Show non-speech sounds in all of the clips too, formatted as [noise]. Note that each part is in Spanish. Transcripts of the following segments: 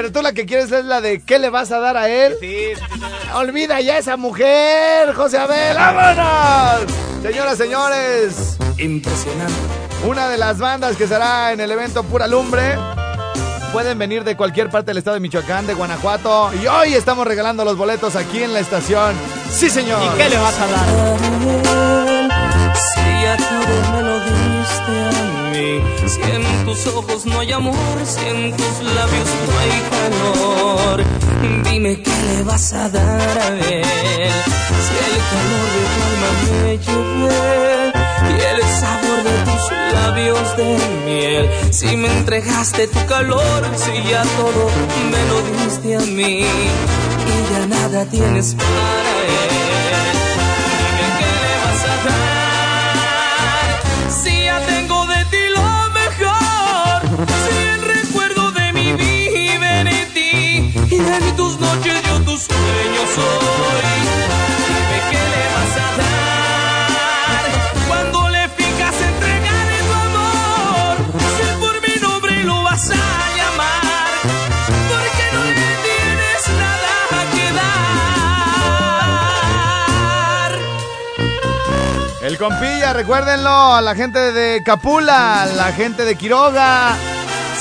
Pero tú la que quieres es la de ¿qué le vas a dar a él? Sí, sí, sí. Olvida ya esa mujer, José Abel, vámonos. Señoras, señores, Impresionante. una de las bandas que será en el evento Pura Lumbre. Pueden venir de cualquier parte del estado de Michoacán, de Guanajuato. Y hoy estamos regalando los boletos aquí en la estación. Sí, señor. ¿Y qué le vas a dar? Si ya todo me lo diste a si en tus ojos no hay amor, si en tus labios no hay calor, dime qué le vas a dar a él. Si el calor de tu alma me llevé y el sabor de tus labios de miel, si me entregaste tu calor, si ya todo me lo diste a mí y ya nada tienes para compilla, recuérdenlo, la gente de Capula, la gente de Quiroga.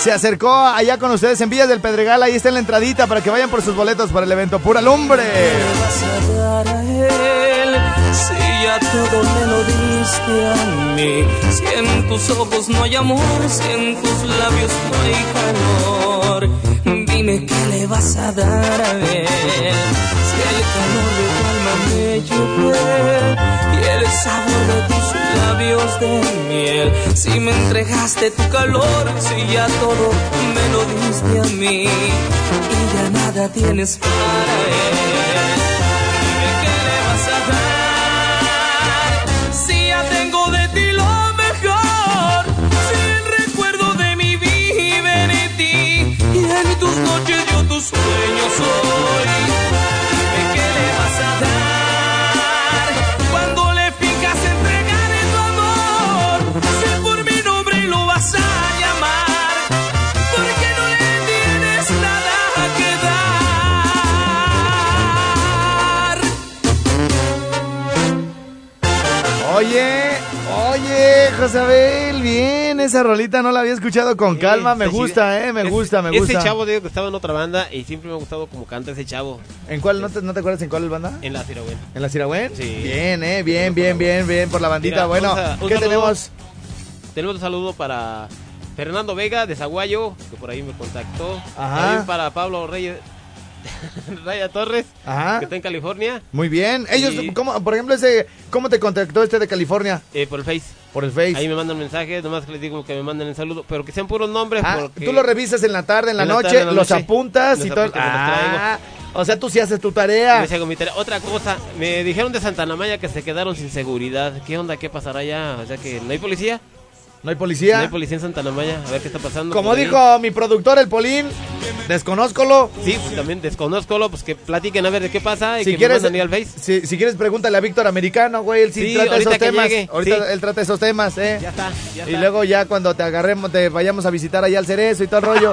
Se acercó allá con ustedes en Villas del Pedregal, ahí está en la entradita para que vayan por sus boletos para el evento Pura Lumbre. le vas a dar a él? Si ya todo me lo diste a mí. Si en tus ojos no hay amor, si en tus labios no hay calor. Dime qué le vas a dar a él. Si el calor de tu alma me llevé y el sabor de tus labios de miel. Si me entregaste tu calor, si ya todo me lo diste a mí y ya nada tienes para él. Dime qué le vas a dar si ya tengo de ti lo mejor. Si el recuerdo de mi vida en ti y en tus noches yo tu sueño esa rolita no la había escuchado con Sí, calma, me gusta, eh, me Es- gusta, me gusta. Ese chavo digo que estaba en otra banda y siempre me ha gustado como canta ese chavo ¿En cuál, no te, no te acuerdas en cuál banda? en la Ciragüen. ¿En la Ciragüen? Sí. Bien, eh, bien, bien, bien, bien, por la bandita. Mira, bueno, ¿qué saludo. tenemos? Tenemos un saludo para Fernando Vega de Zaguayo, que por ahí me contactó. Ajá. También para Pablo Reyes [laughs] Raya Torres, Ajá. que está en California, Muy bien. Ellos. ¿cómo, por ejemplo, ese, ¿cómo te contactó este de California? eh, por el Face. Por el Face. Ahí me mandan mensajes, nomás que les digo que me manden el saludo, pero que sean puros nombres. Ah, porque tú lo revisas en la tarde, en la En la noche, tarde, en la los noche. apuntas Los y todo. apunto, me los traigo. Ah, o sea, tú sí haces tu tarea. Yo sí hago mi tarea. Otra cosa, me dijeron de Santa Maya que se quedaron sin seguridad. ¿Qué onda? ¿Qué pasará allá? O sea que no hay policía. No hay No policía. hay policía en Santa Maya. A ver qué está pasando. Como dijo mi productor, el Polín, desconózcolo. Sí, pues, también desconozco, pues que platiquen a ver de qué pasa y Si que quieres, me al Face. si, si quieres, pregúntale a Víctor Americano, güey. Él sí, Sí, trata esos temas. llegue, Ahorita sí. él trata esos temas, ¿eh? Ya está, ya Y está. luego ya cuando te agarremos, te vayamos a visitar allá al cerezo y todo el rollo.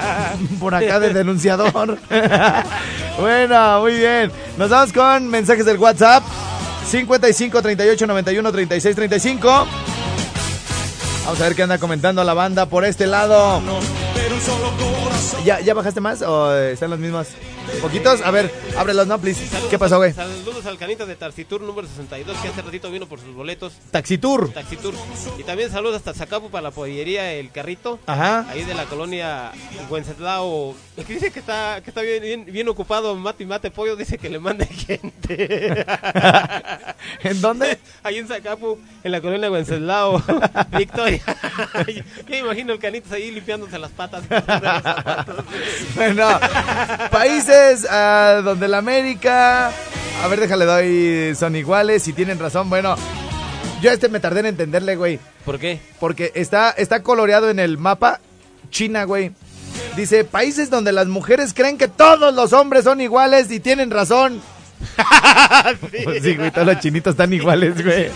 [laughs] Por acá de denunciador. [laughs] bueno, muy bien. Nos vamos con mensajes del WhatsApp. 55 38 91 36 35. Vamos a ver qué anda comentando la banda por este lado. ¿Ya, ¿Ya bajaste más o están los mismos? ¿Poquitos? A ver, ábrelos, no, please. ¿Qué pasó, güey? Saludos al canito de Tarcitur número 62 que hace ratito vino por sus boletos. Taxitur. Taxitur. Y también saludos hasta Zacapu para la pollería El Carrito. Ajá. Ahí de la colonia Wenceslao. Que [laughs] dice que está, que está bien, bien, bien ocupado mate y mate pollo. Dice que le mande [laughs] gente. [laughs] ¿En dónde? Ahí en Zacapu, en la colonia Wenceslao. Victoria. Yo me imagino el canito ahí limpiándose las patas. Bueno, países ah, donde la América. A ver, déjale, doy. Son iguales y tienen razón. Bueno, yo a este me tardé en entenderle, güey. ¿Por qué? Porque está, está coloreado en el mapa China, güey. Dice, países donde las mujeres creen que todos los hombres son iguales y tienen razón. Pues [laughs] sí, güey, todos los chinitos están iguales, güey.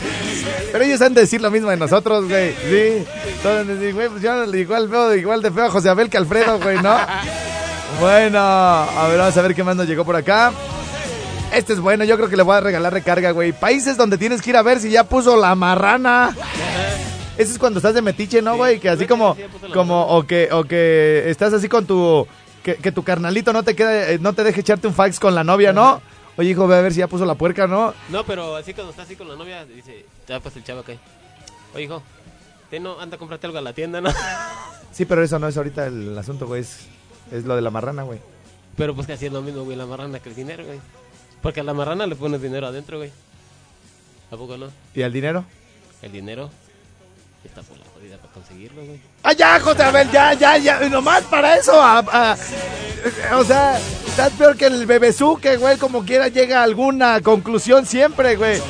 Pero ellos han de decir lo mismo de nosotros, güey. Sí. Todos decir, güey, pues yo igual veo igual de feo a José Abel que Alfredo, güey, ¿no? Bueno, a ver, vamos a ver qué más nos llegó por acá. Este es bueno, yo creo que le voy a regalar recarga, güey. Países donde tienes que ir a ver si ya puso la marrana. Ese es cuando estás de metiche, ¿no, güey? Que así como, como, o que, o que estás así con tu, que, que tu carnalito no te quede, eh, no te deje echarte un fax con la novia, ¿no? Oye, hijo, ve a ver si ya puso la puerca, ¿no? No, pero así cuando está así con la novia, dice, ya pues el chavo acá. Oye, hijo, te no, anda a comprarte algo a la tienda, ¿no? Sí, pero eso no es ahorita el asunto, güey. Es, es lo de la marrana, güey. Pero pues que así es lo mismo, güey, la marrana que el dinero, güey. Porque a la marrana le pones dinero adentro, güey. ¿A poco no? ¿Y al dinero? El dinero está por la jodida para conseguirlo, güey. ¡Ah, ya, José Abel! ¡Ya, ya, ya! Nomás para eso. a- a- o sea, estás peor que el bebezuque, güey. Como quiera llega a alguna conclusión siempre, güey.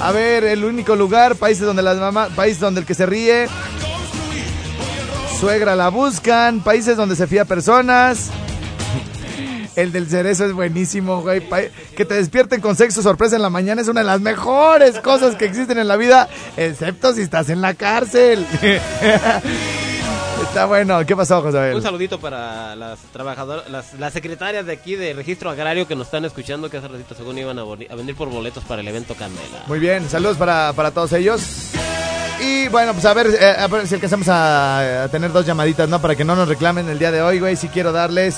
A ver, el único lugar, países donde las mamás, países donde el que se ríe, suegra la buscan, países donde se fía personas. El del cerezo es buenísimo, güey. Que te despierten con sexo sorpresa en la mañana es una de las mejores cosas que existen en la vida, excepto si estás en la cárcel. [laughs] Está bueno. ¿Qué pasó, José? Un saludito para las trabajadoras, las, las secretarias de aquí de Registro Agrario que nos están escuchando, que hace ratito según iban a venir por boletos para el evento Candela. Muy bien, saludos para, para todos ellos. Y bueno, pues a ver, eh, a ver si alcanzamos a, a tener dos llamaditas, ¿no? Para que no nos reclamen el día de hoy, güey. Sí quiero darles,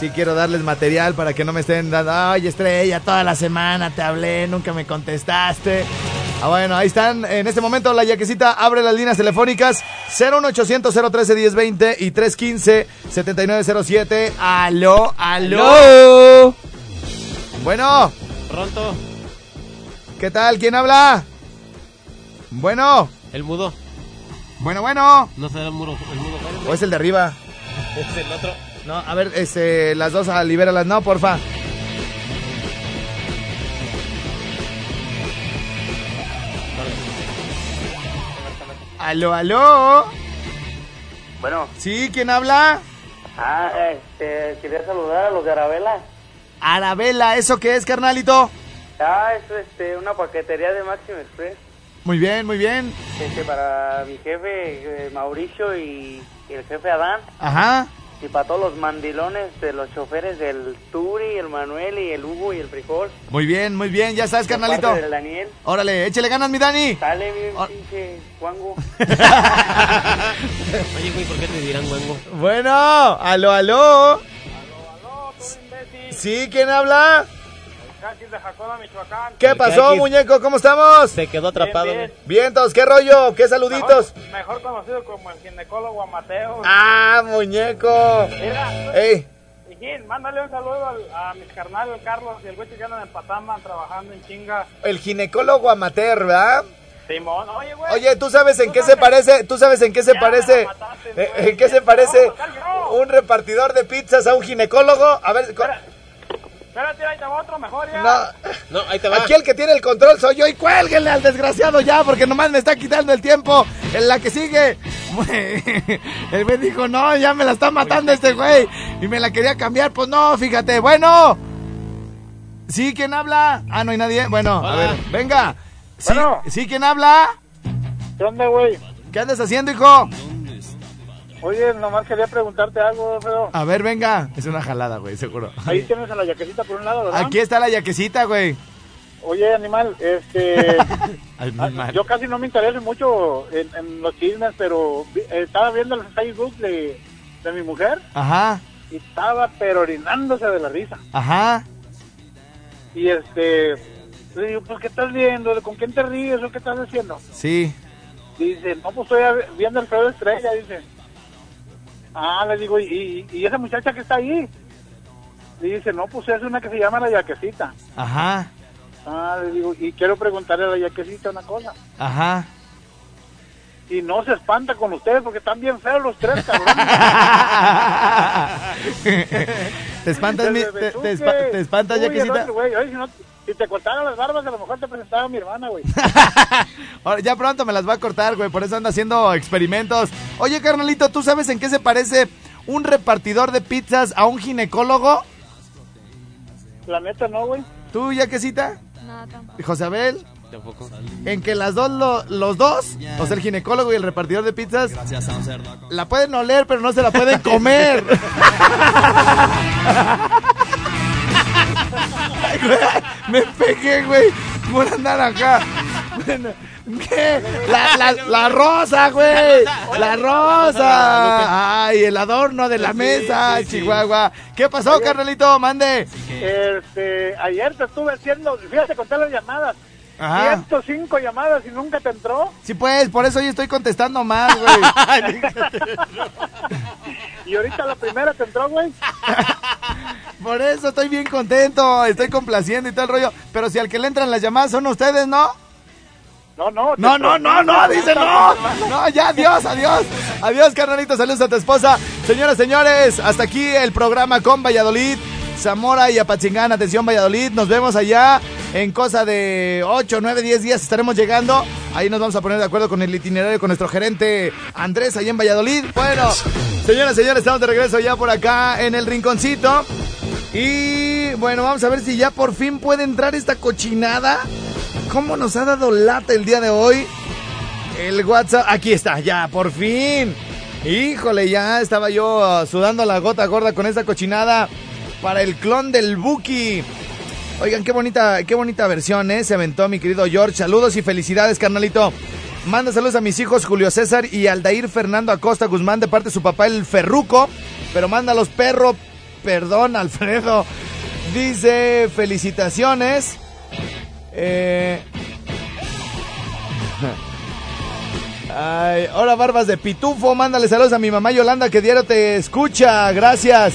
sí quiero darles material para que no me estén dando, ay, estrella, toda la semana te hablé, nunca me contestaste. Ah, bueno, ahí están. En este momento la yaquecita abre las líneas telefónicas 01800 013 1020 y 315 7907. Aló, aló. Bueno, Pronto, ¿qué tal? ¿Quién habla? Bueno, el mudo. bueno, bueno. No será el muro, el mudo ¿O es el de arriba? es el otro. No, a ver, este, las dos, ah, libéralas. No, porfa. Aló, aló. Bueno, ¿Sí? ¿Quién habla? ah, este, quería saludar a los de Arabela. Arabela, ¿eso qué es, carnalito? Ah, es este, una paquetería de Máximo Express. Muy bien, muy bien. Este, para mi jefe eh, Mauricio y, el jefe Adán. Ajá. Y para todos los mandilones de los choferes del Turi, el Manuel y el Hugo y el Frijol. Muy bien, muy bien. Ya sabes, carnalito. parte del Daniel. Órale, échale ganas, mi Dani. Sale bien, Oh. pinche Juango. [laughs] Oye, güey, ¿por qué te dirán guango? Bueno, aló, aló. ¿Sí? ¿Quién habla? De Jacoba, Michoacán. ¿Qué El pasó, muñeco? ¿Cómo estamos? Se quedó atrapado. Bien, bien. Vientos, ¿qué rollo? ¿Qué saluditos? Mejor conocido como el ginecólogo Amateo. Ah, muñeco. Mira, Ey, Hijín, mándale un saludo al- a mis carnales, el Carlos y el güey que andan en Patama trabajando en chinga. el ginecólogo amateur, ¿verdad? Simón, oye, güey. Oye, ¿tú sabes en qué se parece? ¿Tú sabes en qué se Ya parece? mataste. ¿En qué se parece un repartidor de pizzas a un ginecólogo? A ver, Espera. Espérate, ahí te va otro mejor ya. no, No, ahí te va. aquí el que tiene el control soy yo y cuélguenle al desgraciado ya porque nomás me está quitando el tiempo. En la que sigue, [laughs] el güey dijo, no, ya me la está matando este güey y me la quería cambiar, pues no, fíjate, bueno. ¿Sí? ¿Quién habla? Ah, no hay nadie. Bueno, a ver, venga. ¿Sí, Bueno. ¿Sí? ¿Quién habla? ¿Qué onda, güey? ¿Qué andas haciendo, hijo? Oye, nomás quería preguntarte algo, feo. A ver, venga. Es una jalada, güey, seguro. Ahí tienes a la yaquecita por un lado, ¿verdad? Aquí está la yaquecita, güey. Oye, animal, este, [laughs] yo casi no me intereso mucho en, en los chismes, pero estaba viendo el Facebook de, de mi mujer Ajá, y estaba pero orinándose de la risa. ajá. Y este, le digo, pues, ¿qué estás viendo? ¿Con quién te ríes o qué estás haciendo? Sí. Dice, no, pues estoy viendo el feo de estrella, dice. Ah, le digo, ¿y, y, y esa muchacha que está ahí? Dice, no, pues es una que se llama la yaquecita. Ajá, Ah, le digo, y quiero preguntarle a la yaquecita una cosa. ajá. Y no se espanta con ustedes porque están bien feos los tres, cabrones. [laughs] [laughs] ¿Te espantas, mi- te, te te espantas, y el Yaquecita? otro, güey. Oye, si, no- si te cortaran las barbas, a lo mejor te presentaba mi hermana, güey. [laughs] Ahora, ya pronto me las va a cortar, güey, por eso anda haciendo experimentos. Oye, carnalito, ¿tú sabes en qué se parece un repartidor de pizzas a un ginecólogo? La neta, no, güey. ¿Tú, Yaquecita? No, tampoco. José Abel, Tampoco. en que las dos, lo- los dos, o sea, el ginecólogo y el repartidor de pizzas, la pueden oler, pero no se la pueden comer. [laughs] [laughs] Ay, [laughs] güey, Me pegué, güey, por andar acá. Bueno, ¿Qué? La, la, la rosa, güey. La rosa. Ay, el adorno de la mesa, Chihuahua. ¿Qué pasó, carnalito? Mande. Este, ayer te estuve haciendo, fíjate, conté las llamadas. Ajá. 105 llamadas y nunca te entró. Sí, pues, por eso hoy estoy contestando más, güey. [laughs] Y ahorita la primera te entró, güey. [laughs] Por eso estoy bien contento, estoy complaciendo y todo el rollo. Pero si al que le entran las llamadas son ustedes, ¿no? No, no. No, no, no, no, dice no. No, ya, adiós, adiós. Adiós, carnalito, saludos a tu esposa. Señoras, señores, hasta aquí el programa con Valladolid, Zamora y Apatzingán. Atención, Valladolid. Nos vemos allá en cosa de 8, 9, 10 días estaremos llegando. Ahí nos vamos a poner de acuerdo con el itinerario con nuestro gerente Andrés allá en Valladolid. Bueno, señoras, señores, estamos de regreso ya por acá en el rinconcito. Y bueno, vamos a ver si ya por fin puede entrar esta cochinada. ¿Cómo nos ha dado lata el día de hoy? El WhatsApp, aquí está, ya, por fin. Híjole, ya estaba yo uh, sudando la gota gorda con esta cochinada para el clon del Buki. Oigan, qué bonita, qué bonita versión, ¿eh? Se aventó mi querido George. Saludos y felicidades, carnalito. Manda saludos a mis hijos Julio César y Aldair Fernando Acosta Guzmán de parte de su papá el Ferruco. Pero mándalos, perro. Perdón, Alfredo. Dice, felicitaciones. Eh... [laughs] Ay, barbas de pitufo, mándale saludos a mi mamá Yolanda que diario te escucha, gracias.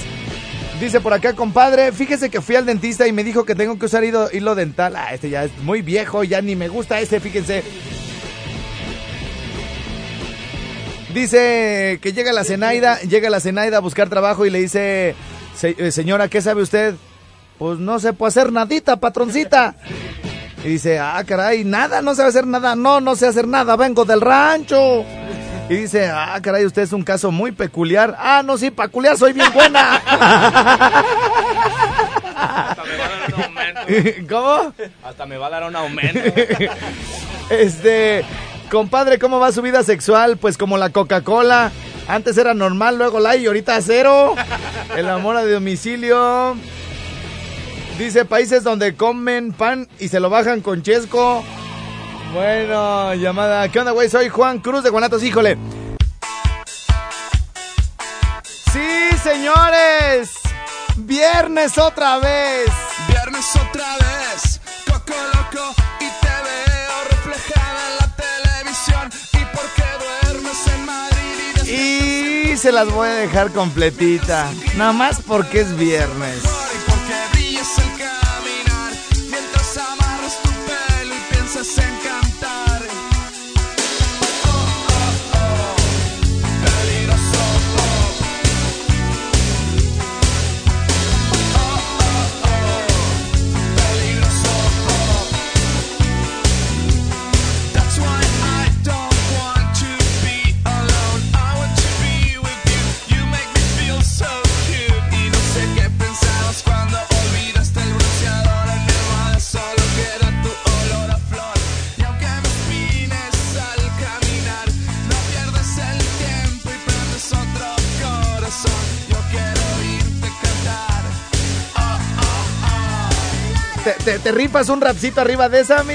Dice por acá, compadre, fíjese que fui al dentista y me dijo que tengo que usar hilo, dental. Ah, este ya es muy viejo, ya ni me gusta este, fíjense. Dice que llega la Zenaida, llega la Zenaida a buscar trabajo y le dice, "Se- eh, señora, ¿qué sabe usted? Pues no se puede hacer nadita, patroncita. Y dice, ah, caray, nada, no sabe hacer nada. No, no sé hacer nada, vengo del rancho. Y dice, ah, caray, usted es un caso muy peculiar. Ah, no, sí, peculiar, soy bien buena. [laughs] Hasta me va a dar un aumento. [laughs] ¿Cómo? Hasta me va a dar un aumento. [laughs] Este, compadre, ¿cómo va su vida sexual? Pues como la Coca-Cola. Antes era normal, luego la y ahorita cero. El amor a domicilio. Dice países donde comen pan y se lo bajan con chesco. Bueno, llamada. ¿Qué onda, güey? Soy Juan Cruz de Guanatos, híjole. Sí, señores. Viernes otra vez. Viernes otra vez, Coco Loco y te veo reflejada en la televisión. ¿Y por qué duermes en Madrid y Y se las voy a dejar completita. Nada más porque es viernes. ¿Te, rifas un rapcito arriba de esa, mi?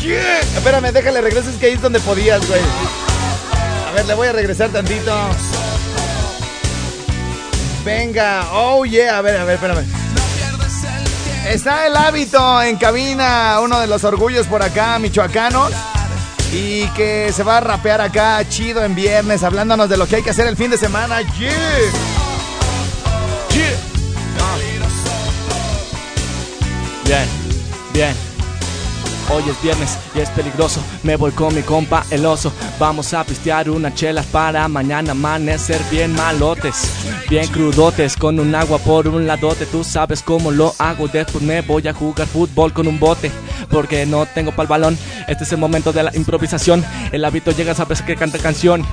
Yeah. Espérame, déjale regreses que ahí es donde podías, güey. A ver, le voy a regresar tantito. Venga, oh yeah, a ver, a ver, espérame. Está el hábito en cabina, uno de los orgullos por acá, michoacanos. Y que se va a rapear acá chido en viernes, hablándonos de lo que hay que hacer el fin de semana. Yeah. Bien, bien. Hoy es viernes y es peligroso. Me voy con mi compa el oso. Vamos a pistear unas chelas para mañana amanecer bien malotes. Bien crudotes con un agua por un ladote. Tú sabes cómo lo hago. Después me voy a jugar fútbol con un bote. Porque no tengo pa'l balón. Este es el momento de la improvisación. El hábito llega, sabes que canta canción.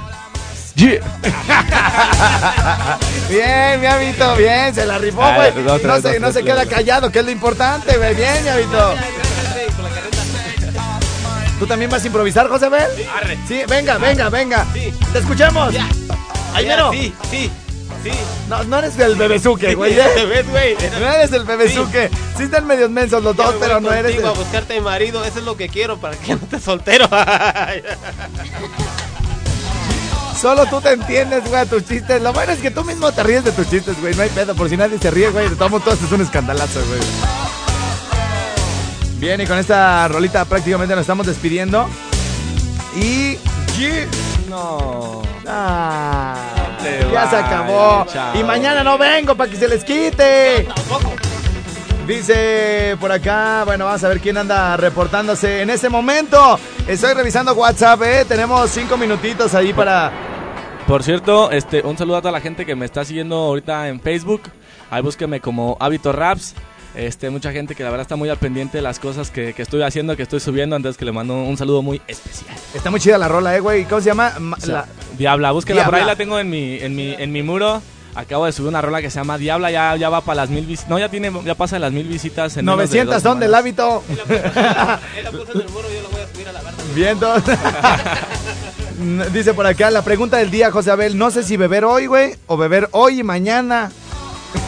Yeah. [laughs] Bien, mi habito, bien, se la rifó, Ah, güey. otra No se, no queda callado, que es lo importante, güey. Bien, mi habito. ¿Tú también vas a improvisar, José Bel? Arre. Sí, venga, venga, venga. Sí. Te. Ahí Ya, mero. Sí, sí, sí. No, no eres el bebezuque, güey. [laughs] ¿eh? ¿Te? No eres el bebezuque. Sí. están medios mensos los dos, pero no eres. contigo a buscarte marido, eso es lo que quiero para que no estés soltero. [laughs] Solo tú te entiendes, güey, a tus chistes. Lo bueno es que tú mismo te ríes de tus chistes, güey. No hay pedo, por si nadie se ríe, güey. De todos todo esto es un escandalazo, güey. Bien, y con esta rolita prácticamente nos estamos despidiendo. Y. No. Ah, ya se acabó. chao. Y mañana no vengo para que se les quite. Dice por acá, bueno, vamos a ver quién anda reportándose en este momento. Estoy revisando WhatsApp, ¿eh? Tenemos cinco minutitos ahí para... Por cierto, este, un saludo a toda la gente que me está siguiendo ahorita en Facebook. Ahí búsqueme como Hábito Raps. Este, mucha gente que la verdad está muy al pendiente de las cosas que, que estoy haciendo, que estoy subiendo, entonces que le mando un saludo muy especial. Está muy chida la rola, ¿eh, güey? ¿Cómo se llama? Ma- O sea, la- Diabla, búsquela por ahí, la tengo en mi, en mi, en mi muro. Acabo de subir una rola que se llama Diabla, ya, ya va para las mil visitas. No, ya tiene, ya pasa las mil visitas en menos de 900 dos son del semanas. hábito. Él la puso en el muro, yo lo voy a subir a la verdad. Vientos. [laughs] Dice por acá la pregunta del día, José Abel. No sé si beber hoy, güey, o beber hoy y mañana.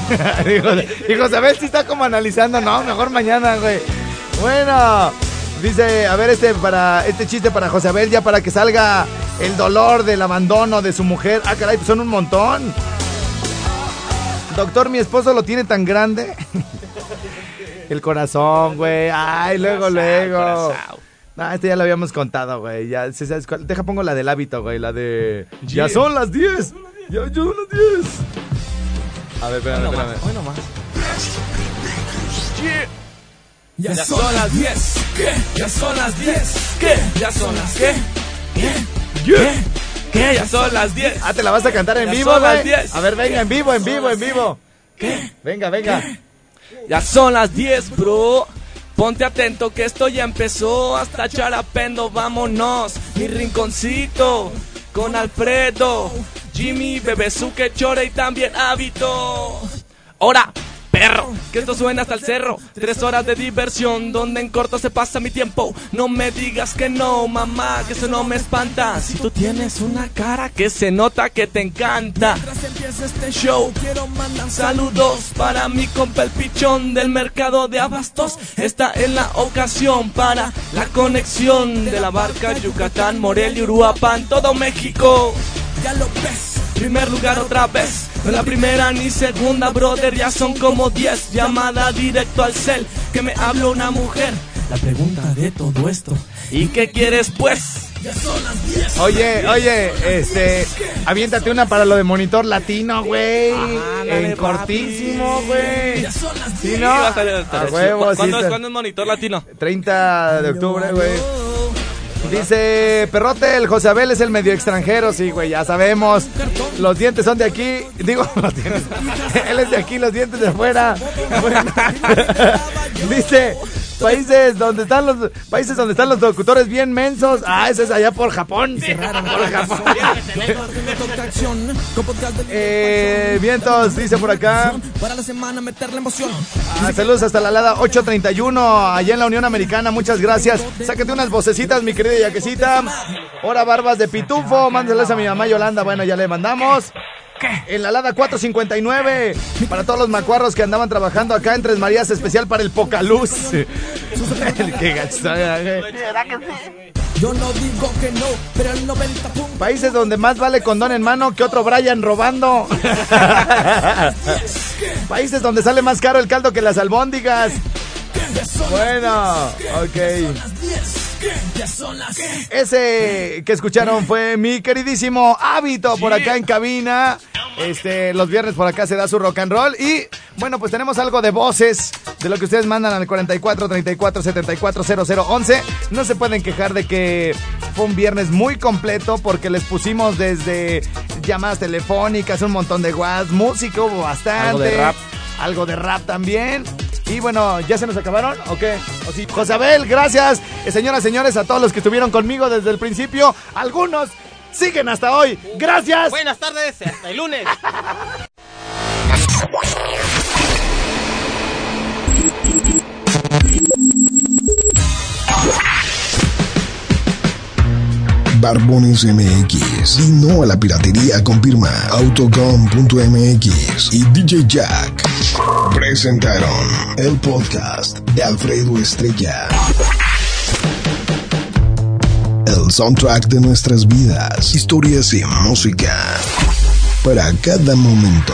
[laughs] Dijo- y José Abel sí está como analizando, no, mejor mañana, güey. Bueno, dice, a ver, este para este chiste para José Abel, ya para que salga el dolor del abandono de su mujer. Ah, caray, pues son un montón. Doctor, mi esposo lo tiene tan grande. El corazón, güey. Ay, luego, luego. No, este ya lo habíamos contado, güey. Ya, ¿sí sabes cuál? Deja pongo la del hábito, güey. La de. Ya son las 10. Ya, ya son las 10. A ver, espérame, espérame. Hoy nomás. Ya, son las 10. ¿Qué? Ya son las 10. ¿Qué? Ya son las ¿qué? ¿Qué? ¿Qué? Ya son las 10. Ah, te la vas a cantar en Ya vivo, son las güey. 10. A ver, venga, en vivo, en vivo, en vivo. ¿Qué? Venga, venga. Ya son las 10, bro. Ponte atento que esto ya empezó. Hasta charapendo, vámonos. Mi rinconcito con Alfredo, Jimmy, Bebezuque, Chore y también Hábito. Ahora, perro, que esto suena hasta el cerro. Tres horas de diversión, donde en corto se pasa mi tiempo. No me digas que no, mamá, que eso no me espanta. Si tú tienes una cara que se nota que te encanta. Mientras empieza este show, quiero mandar Saludos para mi compa el pichón del mercado de abastos. Esta es la ocasión para la conexión de la barca Yucatán, Morelia, Uruapan, todo México. Ya lo ves. Primer lugar otra vez, no es la primera ni segunda, brother, ya son como 10. Llamada directo al cel, que me habló una mujer. La pregunta de todo esto, ¿y qué quieres pues? Ya son las 10. Oye, oye, este. Aviéntate una para lo de monitor latino, güey. Ándale, en cortísimo, güey. Ya son las Sí, 10. no. va a huevo, sí. ¿Cuándo, es, está- ¿Cuándo es monitor latino? 30 de octubre, güey. Dice Perrote, el José Abel es el medio extranjero, sí, güey, ya sabemos. Los dientes son de aquí, digo, [laughs] los dientes. [laughs] Él es de aquí, los dientes de afuera. Bueno. [laughs] Dice, países donde están los países donde están los locutores bien mensos. Ah, ese es allá por Japón. Por Japón. [laughs] Eh, vientos, dice por acá. Para la semana meterle emoción. Ah, saludos hasta la Lada 831, allá en la Unión Americana, muchas gracias. Sácate unas vocecitas, mi querida Yaquecita. Hora barbas de pitufo, mándalas a mi mamá Yolanda, bueno, ya le mandamos. En la Lada 459. Para todos los macuarros que andaban trabajando acá en Tres Marías, especial para el Pocaluz. [laughs] Qué gacho, eh. Yo no digo que no, pero el 90 puntos. Países donde más vale condón en mano que otro Brian robando. [laughs] Países donde sale más caro el caldo que las albóndigas. Bueno, ok. Ese que escucharon fue mi queridísimo hábito por acá en cabina. Este, los viernes por acá se da su rock and roll. Y bueno, pues tenemos algo de voces de lo que ustedes mandan al 44 34 74 00 11. No se pueden quejar de que fue un viernes muy completo porque les pusimos desde llamadas telefónicas, un montón de WhatsApp, música hubo bastante. Algo de rap. Algo de rap también. Y bueno, ¿ya se nos acabaron? ¿O qué? ¿O sí? Josabel, gracias. Eh, señoras, señores, a todos los que estuvieron conmigo desde el principio. Algunos siguen hasta hoy. Gracias. Buenas tardes, hasta el lunes. Barbones MX. Y no a la piratería confirma Autocom.mx y DJ Jack presentaron el podcast de Alfredo Estrella. El soundtrack de nuestras vidas, historias y música para cada momento.